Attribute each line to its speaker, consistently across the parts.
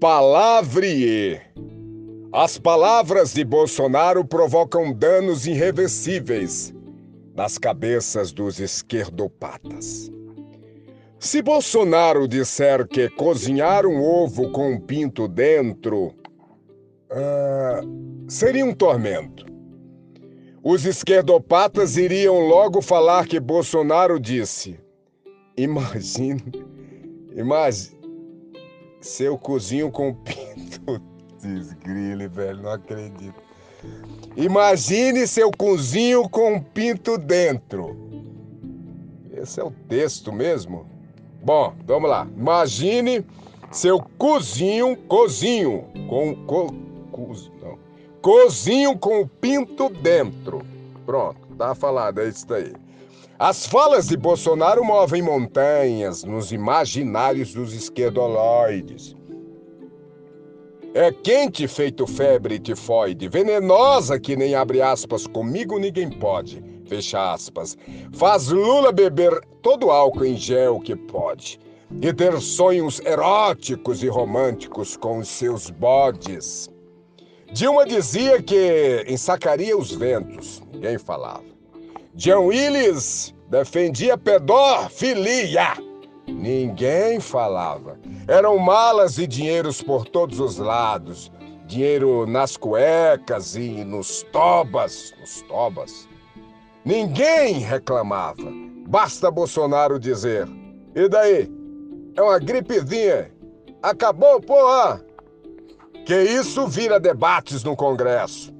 Speaker 1: Palavrie. As palavras de Bolsonaro provocam danos irreversíveis nas cabeças dos esquerdopatas. Se Bolsonaro disser que cozinhar um ovo com um pinto dentro uh, seria um tormento, os esquerdopatas iriam logo falar que Bolsonaro disse: Imagine, imagine, seu cozinho com pinto. Desgrile, velho, não acredito. Imagine seu cozinho com pinto dentro. Esse é o texto mesmo? Bom, vamos lá. Imagine seu cozinho, cozinho, com co, não, cozinho com pinto dentro. Pronto, tá falado, é isso daí. As falas de Bolsonaro movem montanhas nos imaginários dos esquerdoloides. É quente feito febre tifoide, venenosa que nem abre aspas, comigo ninguém pode, fecha aspas. Faz Lula beber todo álcool em gel que pode e ter sonhos eróticos e românticos com os seus bodes. Dilma dizia que ensacaria os ventos, ninguém falava. John Willis defendia pedofilia. Ninguém falava. Eram malas e dinheiros por todos os lados. Dinheiro nas cuecas e nos tobas, nos tobas. Ninguém reclamava. Basta Bolsonaro dizer: "E daí? É uma gripezinha. Acabou, porra!" Que isso vira debates no Congresso.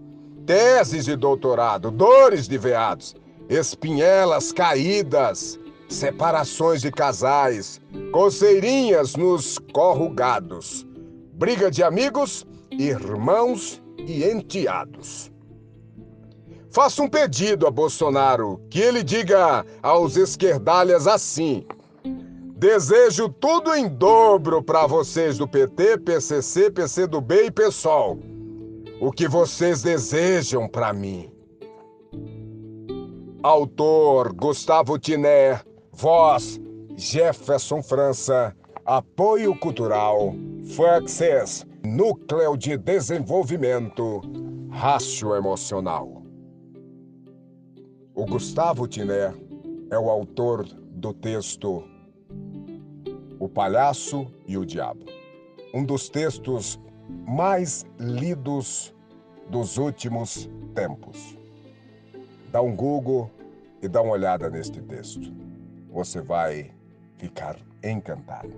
Speaker 1: Teses de doutorado, dores de veados espinhelas caídas, separações de casais, coceirinhas nos corrugados, briga de amigos, irmãos e enteados. Faço um pedido a Bolsonaro que ele diga aos esquerdalhas assim: Desejo tudo em dobro para vocês do PT, PCC, PCdoB e PSOL. O que vocês desejam para mim. Autor Gustavo Tiné. Voz Jefferson França. Apoio Cultural. Fluxes. Núcleo de Desenvolvimento. Rácio Emocional. O Gustavo Tiné é o autor do texto O Palhaço e o Diabo. Um dos textos mais lidos dos últimos tempos. Dá um Google e dá uma olhada neste texto. Você vai ficar encantado.